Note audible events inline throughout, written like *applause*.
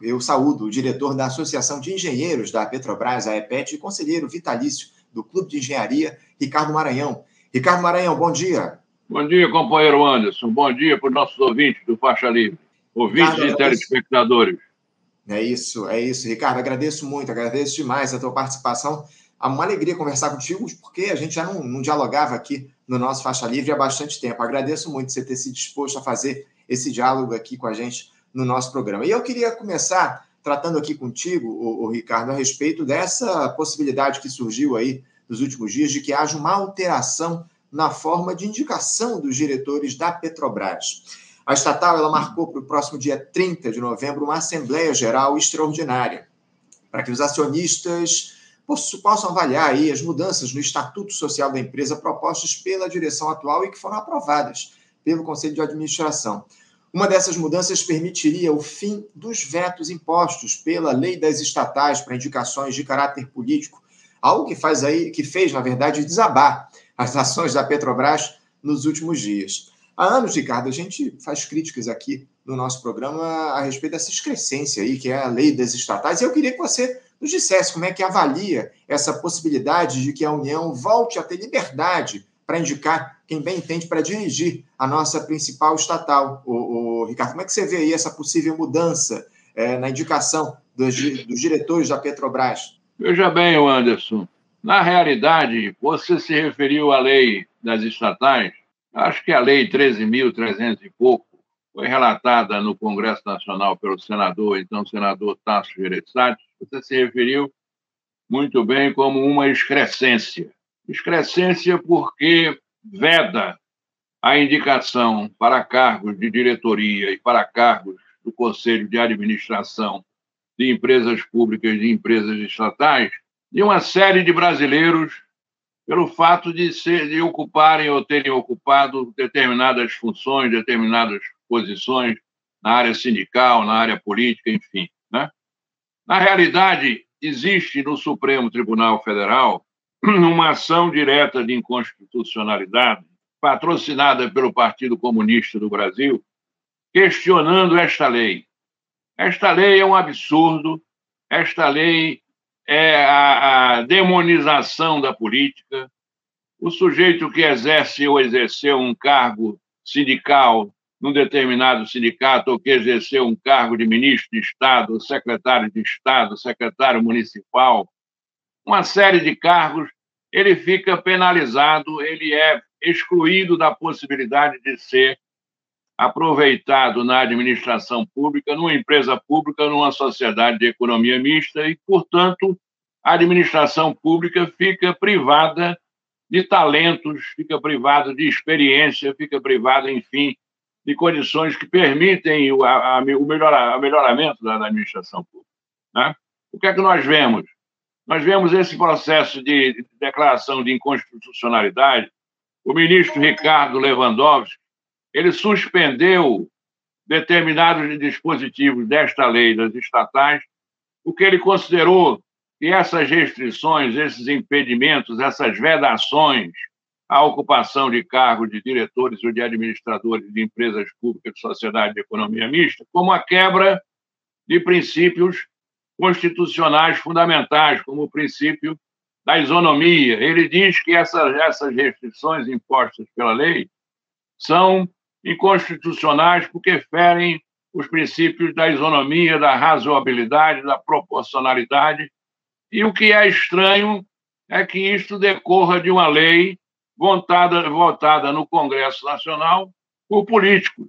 eu saúdo o diretor da Associação de Engenheiros da Petrobras, a EPET, e conselheiro vitalício do Clube de Engenharia, Ricardo Maranhão. Ricardo Maranhão, bom dia. Bom dia, companheiro Anderson. Bom dia para os nossos ouvintes do Faixa Livre, ouvintes Ricardo, e telespectadores. É isso, é isso. Ricardo, agradeço muito, agradeço demais a tua participação. É uma alegria conversar contigo, porque a gente já não, não dialogava aqui no nosso Faixa Livre há bastante tempo. Agradeço muito você ter se disposto a fazer esse diálogo aqui com a gente no nosso programa. E eu queria começar tratando aqui contigo, o, o Ricardo, a respeito dessa possibilidade que surgiu aí nos últimos dias de que haja uma alteração na forma de indicação dos diretores da Petrobras. A estatal ela marcou para o próximo dia 30 de novembro uma Assembleia Geral extraordinária para que os acionistas possam avaliar aí as mudanças no estatuto social da empresa propostas pela direção atual e que foram aprovadas pelo Conselho de Administração. Uma dessas mudanças permitiria o fim dos vetos impostos pela lei das estatais para indicações de caráter político, algo que faz aí, que fez, na verdade, desabar as ações da Petrobras nos últimos dias. Há anos, Ricardo, a gente faz críticas aqui no nosso programa a respeito dessa excrescência aí, que é a lei das estatais, e eu queria que você nos dissesse como é que avalia essa possibilidade de que a União volte a ter liberdade para indicar quem bem entende para dirigir a nossa principal estatal. O, o, Ricardo, como é que você vê aí essa possível mudança é, na indicação dos, dos diretores da Petrobras? Veja bem, Anderson, na realidade, você se referiu à lei das estatais, acho que a lei 13.300 e pouco foi relatada no Congresso Nacional pelo senador, então senador Tasso Gereissati, você se referiu muito bem como uma excrescência. Excrescência porque veda a indicação para cargos de diretoria e para cargos do Conselho de Administração de empresas públicas e empresas estatais de uma série de brasileiros pelo fato de, ser, de ocuparem ou terem ocupado determinadas funções, determinadas posições na área sindical, na área política, enfim. Né? Na realidade, existe no Supremo Tribunal Federal *clears throat* uma ação direta de inconstitucionalidade, patrocinada pelo Partido Comunista do Brasil, questionando esta lei. Esta lei é um absurdo, esta lei é a, a demonização da política. O sujeito que exerce ou exerceu um cargo sindical num determinado sindicato ou que exerceu um cargo de ministro de Estado, secretário de Estado, secretário municipal, uma série de cargos, ele fica penalizado, ele é excluído da possibilidade de ser aproveitado na administração pública, numa empresa pública, numa sociedade de economia mista e, portanto, a administração pública fica privada de talentos, fica privada de experiência, fica privada, enfim, de condições que permitem o, a, o, melhora, o melhoramento da, da administração pública. Né? O que é que nós vemos? Nós vemos esse processo de declaração de inconstitucionalidade. O ministro Ricardo Lewandowski ele suspendeu determinados dispositivos desta lei das estatais, porque ele considerou que essas restrições, esses impedimentos, essas vedações à ocupação de cargos de diretores ou de administradores de empresas públicas de sociedade de economia mista, como a quebra de princípios constitucionais fundamentais, como o princípio da isonomia. Ele diz que essas, essas restrições impostas pela lei são inconstitucionais porque ferem os princípios da isonomia, da razoabilidade, da proporcionalidade. E o que é estranho é que isto decorra de uma lei votada, votada no Congresso Nacional por políticos.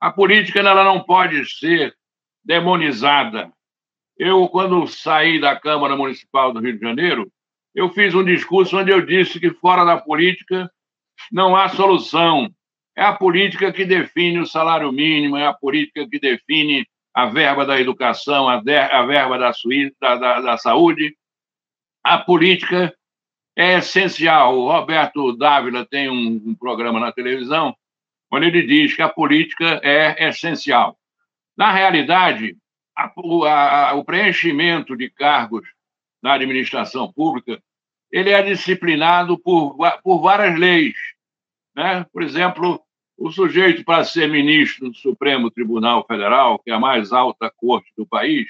A política ela não pode ser demonizada. Eu, quando saí da Câmara Municipal do Rio de Janeiro, eu fiz um discurso onde eu disse que fora da política não há solução. É a política que define o salário mínimo, é a política que define a verba da educação, a, de, a verba da, da, da, da saúde. A política é essencial. O Roberto Dávila tem um, um, programa na televisão onde ele diz que a política é essencial. Na realidade, a, a, o preenchimento de cargos na administração pública ele é disciplinado por, por várias leis. Né? Por exemplo, O sujeito, para ser ministro do Supremo Tribunal Federal, que é a mais alta corte do país,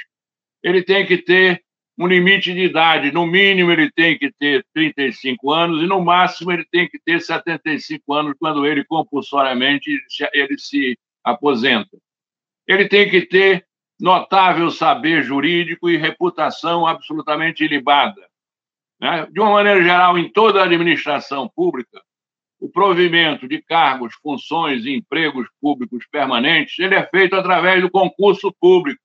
ele tem que ter um limite de idade. No mínimo, ele tem que ter 35 anos e, no máximo, ele tem que ter 75 anos quando ele, compulsoriamente, ele se aposenta. Ele tem que ter notável saber jurídico e reputação absolutamente ilibada. Né? De uma maneira geral, em toda a administração pública, o provimento de cargos, funções e empregos públicos permanentes ele é feito através do concurso público.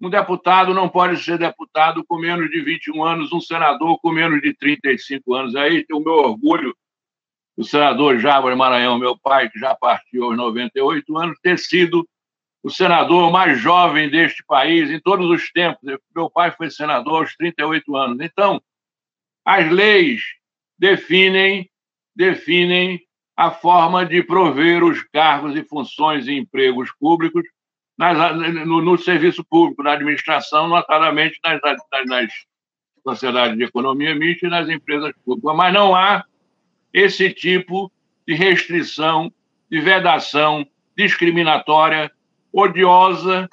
Um deputado não pode ser deputado com menos de 21 anos, um senador com menos de 35 anos. Aí tem o meu orgulho, o senador Jábor Maranhão, meu pai, que já partiu aos 98 anos, ter sido o senador mais jovem deste país em todos os tempos. Meu pai foi senador aos 38 anos. Então, as leis definem definem a forma de prover os cargos e funções e empregos públicos nas, no, no, serviço público, na administração, notadamente nas, nas, nas sociedades de economia mista e nas empresas públicas. Mas não há esse tipo de restrição, de vedação discriminatória, odiosa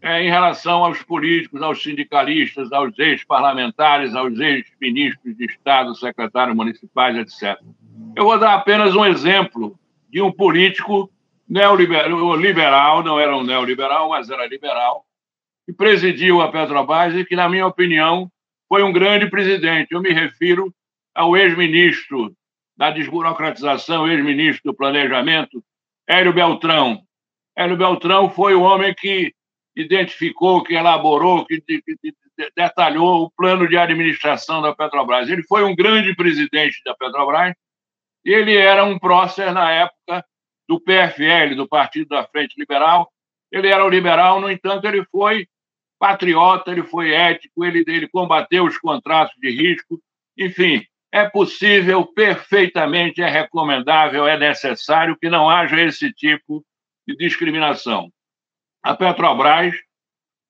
é, em relação aos políticos, aos sindicalistas, aos ex-parlamentares, aos ex-ministros de Estado, secretários municipais, etc. Eu vou dar apenas um exemplo de um político neoliberal, não era um neoliberal, mas era liberal, que presidiu a Petrobras e que, na minha opinião, foi um grande presidente. Eu me refiro ao ex-ministro da desburocratização, ex-ministro do planejamento, Hélio Beltrão. Hélio Beltrão foi o homem que identificou, que elaborou, que, detalhou o plano de administração da Petrobras. Ele foi um grande presidente da Petrobras ele era um prócer na época do PFL, do Partido da Frente Liberal. Ele era o liberal, no entanto, ele foi patriota, ele foi ético, ele, ele combateu os contratos de risco. Enfim, é possível, perfeitamente, é recomendável, é necessário que não haja esse tipo de discriminação. A Petrobras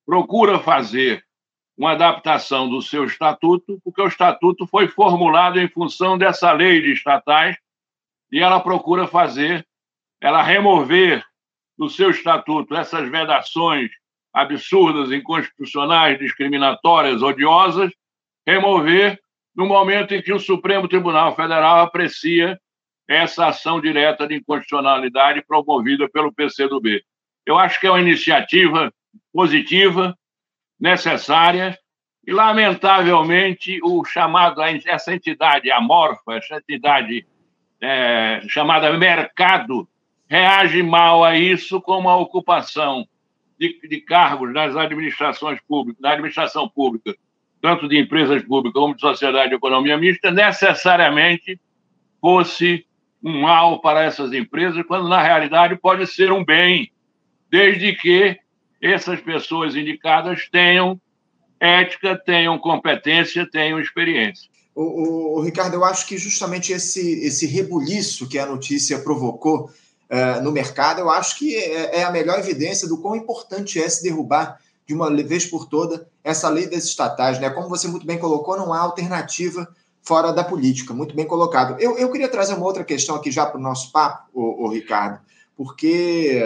procura fazer uma adaptação do seu estatuto, porque o estatuto foi formulado em função dessa lei de estatais e ela procura fazer, ela remover do seu estatuto essas vedações absurdas, inconstitucionais, discriminatórias, odiosas, remover no momento em que o Supremo Tribunal Federal aprecia essa ação direta de inconstitucionalidade promovida pelo PCdoB. Eu acho que é uma iniciativa positiva, necessária, e, lamentavelmente, o chamado, essa entidade amorfa, essa entidade é, chamada mercado reage mal a isso com uma ocupação de, de, cargos nas administrações públicas, na administração pública, tanto de empresas públicas como de sociedade de economia mista, necessariamente fosse um mal para essas empresas, quando na realidade pode ser um bem, desde que essas pessoas indicadas tenham ética, tenham competência, tenham experiência. O, o, o, Ricardo, eu acho que justamente esse, esse rebuliço que a notícia provocou uh, no mercado, eu acho que é, é, a melhor evidência do quão importante é se derrubar de uma vez por toda essa lei das estatais. Né? Como você muito bem colocou, não há alternativa fora da política. Muito bem colocado. Eu, eu queria trazer uma outra questão aqui já para o nosso papo, o, Ricardo, porque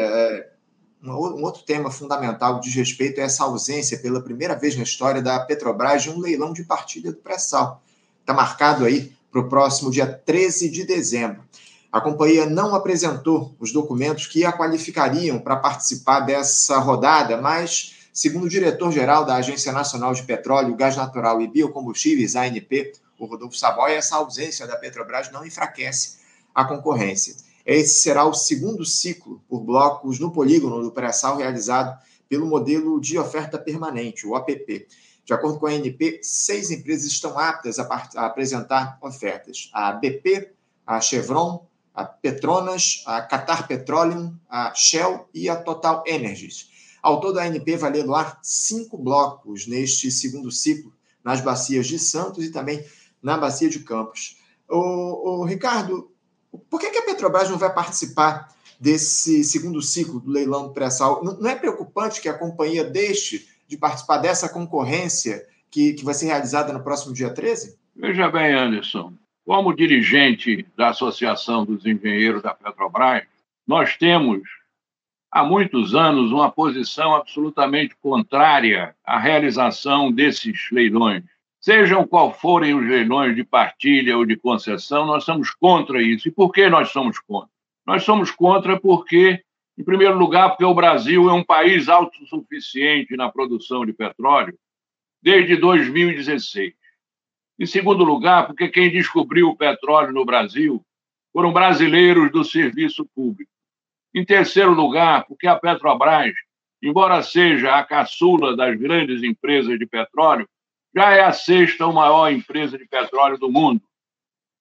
uh, um outro tema fundamental diz respeito a essa ausência, pela primeira vez na história da Petrobras, de um leilão de partilha do pré-sal está marcado aí para o próximo dia 13 de dezembro. A companhia não apresentou os documentos que a qualificariam para participar dessa rodada, mas, segundo o diretor-geral da Agência Nacional de Petróleo, Gás Natural e Biocombustíveis, ANP, o Rodolfo Saboia, essa ausência da Petrobras não enfraquece a concorrência. Esse será o segundo ciclo por blocos no polígono do pré-sal realizado pelo modelo de oferta permanente, o OPP. De acordo com a ANP, seis empresas estão aptas a, a apresentar ofertas: a BP, a Chevron, a Petronas, a Qatar Petroleum, a Shell e a Total Energies. Ao todo, a ANP vai leiloar cinco blocos neste segundo ciclo, nas bacias de Santos e também na bacia de Campos. O, Ricardo, por que, que, a Petrobras não vai participar desse segundo ciclo do leilão do pré-sal? Não, não é preocupante que a companhia deixe de participar dessa concorrência que, que vai ser realizada no próximo dia 13? Veja bem, Anderson, como dirigente da Associação dos Engenheiros da Petrobras, nós temos há muitos anos uma posição absolutamente contrária à realização desses leilões. Sejam qual forem os leilões de partilha ou de concessão, nós somos contra isso. E por que nós somos contra? Nós somos contra porque, em primeiro lugar, porque o Brasil é um país autossuficiente na produção de petróleo desde 2016. Em segundo lugar, porque quem descobriu o petróleo no Brasil foram brasileiros do serviço público. Em terceiro lugar, porque a Petrobras, embora seja a caçula das grandes empresas de petróleo, já é a sexta maior empresa de petróleo do mundo.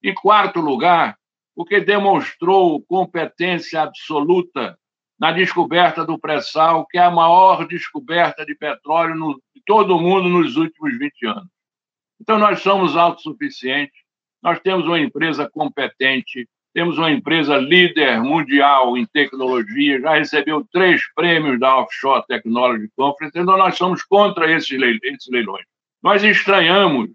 Em quarto lugar, porque demonstrou competência absoluta na descoberta do pré-sal, que é a maior descoberta de petróleo no, de todo o mundo nos últimos 20 anos. Então, nós somos autossuficientes, nós temos uma empresa competente, temos uma empresa líder mundial em tecnologia, já recebeu três prêmios da Offshore Technology Conference, então nós somos contra esses leilões. Nós estranhamos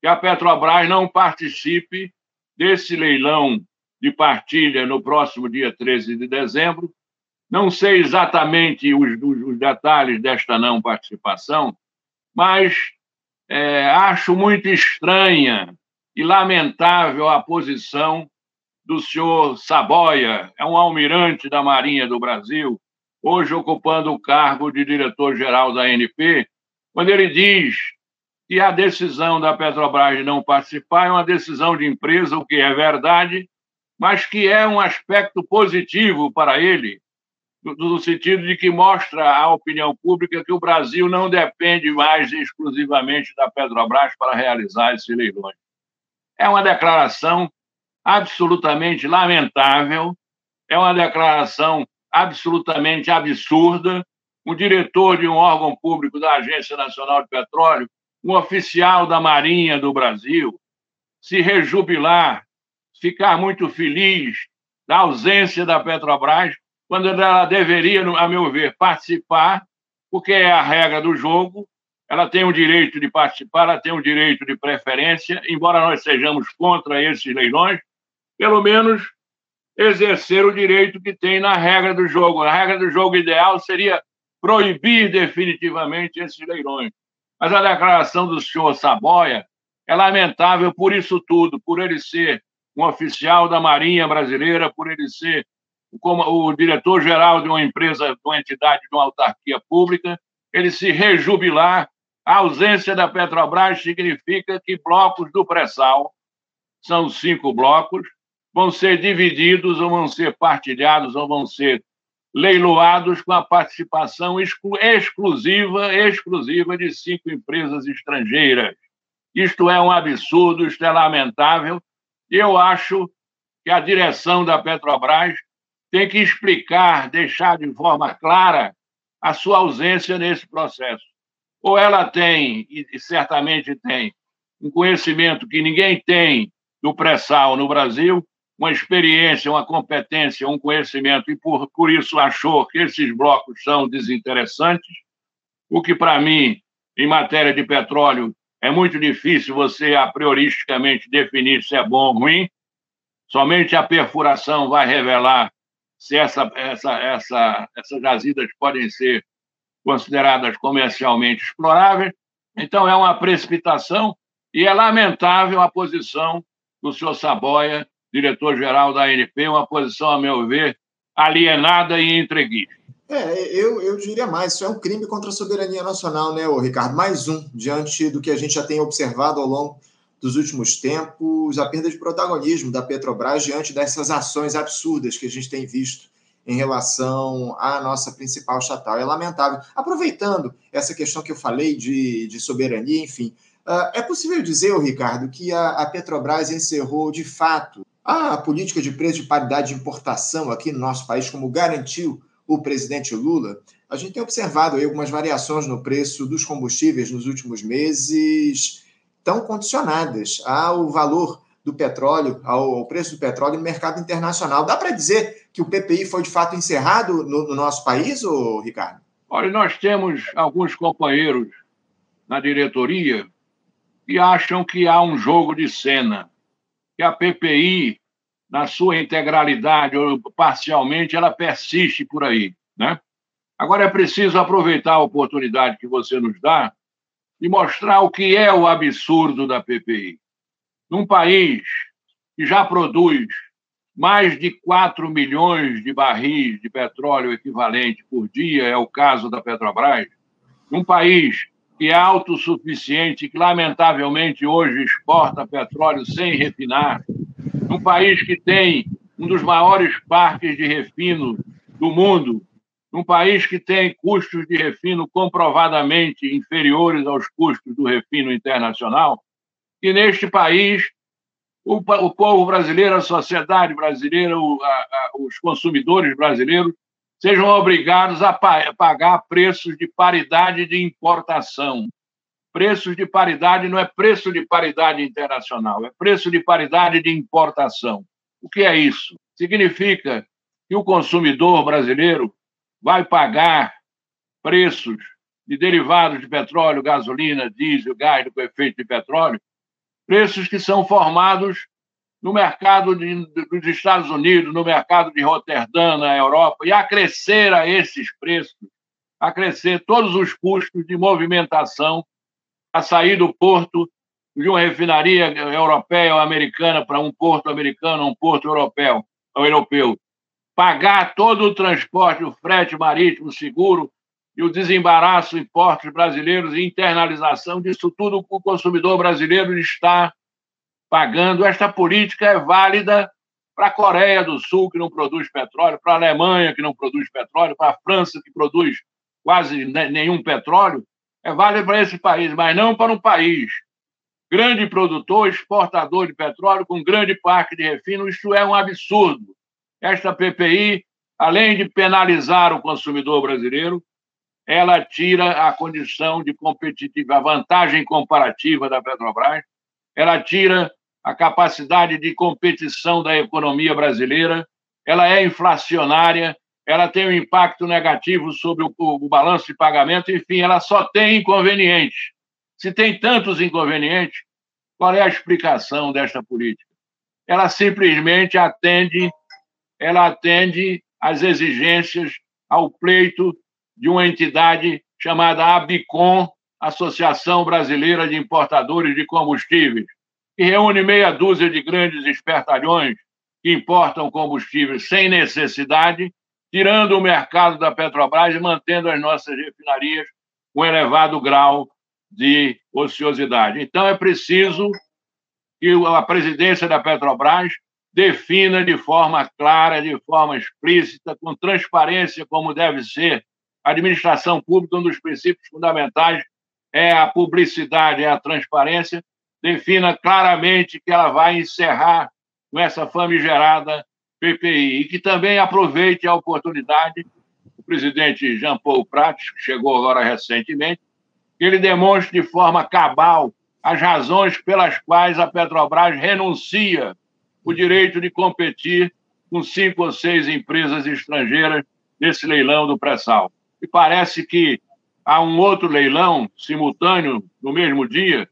que a Petrobras não participe desse leilão de partilha no próximo dia 13 de dezembro. Não sei exatamente os, os detalhes desta não participação, mas é, acho muito estranha e lamentável a posição do senhor Saboia, é um almirante da Marinha do Brasil, hoje ocupando o cargo de diretor-geral da ANP, quando ele diz que a decisão da Petrobras de não participar é uma decisão de empresa, o que é verdade, mas que é um aspecto positivo para ele, no sentido de que mostra à opinião pública que o Brasil não depende mais exclusivamente da Petrobras para realizar esses leilões. É uma declaração absolutamente lamentável, é uma declaração absolutamente absurda. O diretor de um órgão público da Agência Nacional de Petróleo um oficial da Marinha do Brasil se rejubilar, ficar muito feliz da ausência da Petrobras, quando ela deveria, a meu ver, participar, porque é a regra do jogo, ela tem o direito de participar, ela tem o direito de preferência, embora nós sejamos contra esses leilões, pelo menos exercer o direito que tem na regra do jogo. A regra do jogo ideal seria proibir definitivamente esses leilões. Mas a declaração do senhor Saboia é lamentável por isso tudo, por ele ser um oficial da Marinha Brasileira, por ele ser como o diretor-geral de uma empresa, de uma entidade, de uma autarquia pública, ele se rejubilar. A ausência da Petrobras significa que blocos do pré-sal, são cinco blocos, vão ser divididos ou vão ser partilhados ou vão ser leiloados com a participação exclu exclusiva, exclusiva de cinco empresas estrangeiras. Isto é um absurdo, isto é lamentável. Eu acho que a direção da Petrobras tem que explicar, deixar de forma clara a sua ausência nesse processo. Ou ela tem, e certamente tem, um conhecimento que ninguém tem do pré-sal no Brasil, uma experiência, uma competência, um conhecimento, e por, por isso achou que esses blocos são desinteressantes, o que, para mim, em matéria de petróleo, é muito difícil você, a prioristicamente, definir se é bom ou ruim. Somente a perfuração vai revelar se essa, essa, essa, essas jazidas podem ser consideradas comercialmente exploráveis. Então, é uma precipitação e é lamentável a posição do senhor Saboia diretor-geral da ANP, uma posição, a meu ver, alienada e entreguista. É, eu, eu diria mais, isso é um crime contra a soberania nacional, né, Ricardo? Mais um, diante do que a gente já tem observado ao longo dos últimos tempos, a perda de protagonismo da Petrobras diante dessas ações absurdas que a gente tem visto em relação à nossa principal estatal. É lamentável. Aproveitando essa questão que eu falei de, de soberania, enfim, uh, é possível dizer, Ricardo, que a, a Petrobras encerrou de fato a política de preço de paridade de importação aqui no nosso país, como garantiu o presidente Lula, a gente tem observado algumas variações no preço dos combustíveis nos últimos meses, tão condicionadas ao valor do petróleo, ao preço do petróleo no mercado internacional. Dá para dizer que o PPI foi de fato encerrado no, no nosso país, ou Ricardo? Olha, nós temos alguns companheiros na diretoria que acham que há um jogo de cena que a PPI na sua integralidade ou parcialmente, ela persiste por aí. Né? Agora é preciso aproveitar a oportunidade que você nos dá e mostrar o que é o absurdo da PPI. Num país que já produz mais de 4 milhões de barris de petróleo equivalente por dia, é o caso da Petrobras, num país que é autossuficiente, que lamentavelmente hoje exporta petróleo sem refinar, num país que tem um dos maiores parques de refino do mundo, num país que tem custos de refino comprovadamente inferiores aos custos do refino internacional, que neste país o, povo brasileiro, a sociedade brasileira, os consumidores brasileiros sejam obrigados a, pa pagar preços de paridade de importação. Preços de paridade não é preço de paridade internacional, é preço de paridade de importação. O que é isso? Significa que o consumidor brasileiro vai pagar preços de derivados de petróleo, gasolina, diesel, gás com efeito de petróleo preços que são formados no mercado de, dos Estados Unidos, no mercado de Roterdã, na Europa, e acrescer a esses preços, acrescer todos os custos de movimentação a sair do porto de uma refinaria europeia ou americana para um porto americano, um porto europeu, ou europeu, pagar todo o transporte, o frete marítimo seguro, e o desembaraço em portos brasileiros e internalização disso tudo o consumidor brasileiro está pagando. Esta política é válida para a Coreia do Sul, que não produz petróleo, para a Alemanha, que não produz petróleo, para a França, que produz quase nenhum petróleo. É válida para esse país, mas não para um país grande produtor, exportador de petróleo, com grande parque de refino. Isso é um absurdo. Esta PPI, além de penalizar o consumidor brasileiro, ela tira a condição de competitiva, a vantagem comparativa da Petrobras, ela tira a capacidade de competição da economia brasileira, ela é inflacionária, ela tem um impacto negativo sobre o, o balanço de pagamento, enfim, ela só tem inconvenientes. Se tem tantos inconvenientes, qual é a explicação desta política? Ela simplesmente atende, ela atende às exigências, ao pleito de uma entidade chamada ABICOM, Associação Brasileira de Importadores de Combustíveis, que reúne meia dúzia de grandes espertalhões que importam combustíveis sem necessidade, tirando o mercado da Petrobras e mantendo as nossas refinarias com elevado grau de ociosidade. Então, é preciso que a presidência da Petrobras defina de forma clara, de forma explícita, com transparência, como deve ser a administração pública, um dos princípios fundamentais é a publicidade, é a transparência, defina claramente que ela vai encerrar com essa famigerada PPI e que também aproveite a oportunidade, o presidente Jean Paul Prats, que chegou agora recentemente, que ele demonstre de forma cabal as razões pelas quais a Petrobras renuncia o direito de competir com cinco ou seis empresas estrangeiras nesse leilão do pré-sal. E parece que há um outro leilão simultâneo no mesmo dia,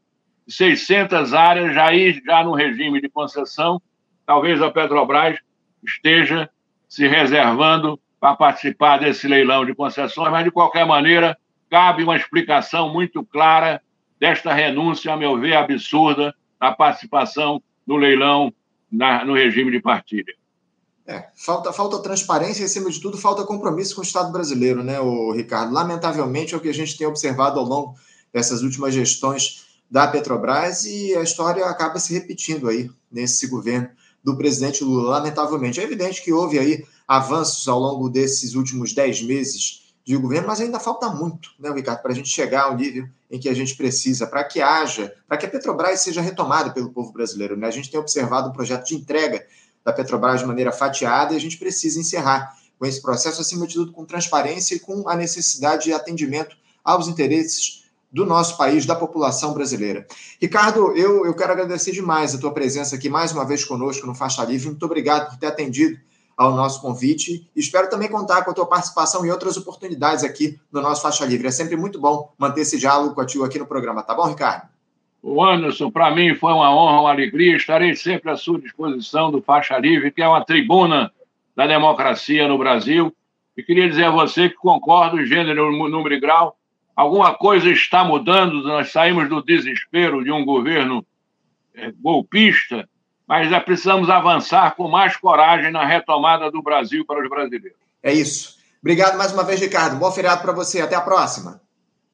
600 áreas já, já no regime de concessão. Talvez a Petrobras esteja se reservando para participar desse leilão de concessões, mas, de qualquer maneira, cabe uma explicação muito clara desta renúncia, a meu ver, absurda, da participação no leilão na, no regime de partilha. É, falta, falta transparência e, acima de tudo, falta compromisso com o Estado brasileiro, né, o Ricardo? Lamentavelmente é o que a gente tem observado ao longo dessas últimas gestões da Petrobras e a história acaba se repetindo aí nesse governo do presidente Lula, lamentavelmente. É evidente que houve aí avanços ao longo desses últimos dez meses de governo, mas ainda falta muito, né, Ricardo, para a gente chegar ao nível em que a gente precisa, para que haja, para que a Petrobras seja retomada pelo povo brasileiro. Né? A gente tem observado um projeto de entrega da Petrobras de maneira fatiada e a gente precisa encerrar com esse processo, acima de tudo, com transparência e com a necessidade de atendimento aos interesses do nosso país, da população brasileira. Ricardo, eu, eu quero agradecer demais a tua presença aqui mais uma vez conosco no Faixa Livre. Muito obrigado por ter atendido ao nosso convite. Espero também contar com a tua participação em outras oportunidades aqui no nosso Faixa Livre. É sempre muito bom manter esse diálogo contigo aqui no programa, tá bom, Ricardo? O Anderson, para mim foi uma honra, uma alegria. Estarei sempre à sua disposição do Faixa Livre, que é uma tribuna da democracia no Brasil. E queria dizer a você que concordo, gênero, número e grau. Alguma coisa está mudando, nós saímos do desespero de um governo é, golpista, mas já precisamos avançar com mais coragem na retomada do Brasil para os brasileiros. É isso. Obrigado mais uma vez, Ricardo. Bom feriado para você. Até a próxima.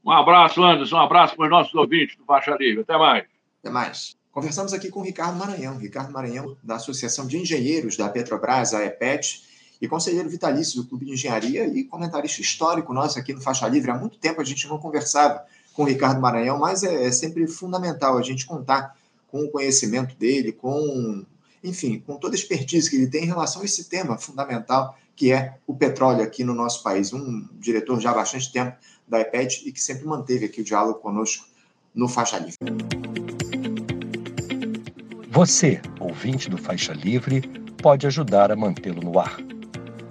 Um abraço, Anderson. Um abraço para os nossos ouvintes do Faixa Livre. Até mais. Até mais. Conversamos aqui com o Ricardo Maranhão. Ricardo Maranhão, da Associação de Engenheiros da Petrobras, a EPET, e conselheiro vitalício do Clube de Engenharia e comentarista histórico nosso aqui no Faixa Livre. Há muito tempo a gente não conversava com o Ricardo Maranhão, mas é, é sempre fundamental a gente contar com o conhecimento dele, com, enfim, com toda a expertise que ele tem em relação a esse tema fundamental que é o petróleo aqui no nosso país. Um diretor já há bastante tempo da IPED e que sempre manteve aqui o diálogo conosco no Faixa Livre. Você, ouvinte do Faixa Livre, pode ajudar a mantê-lo no ar.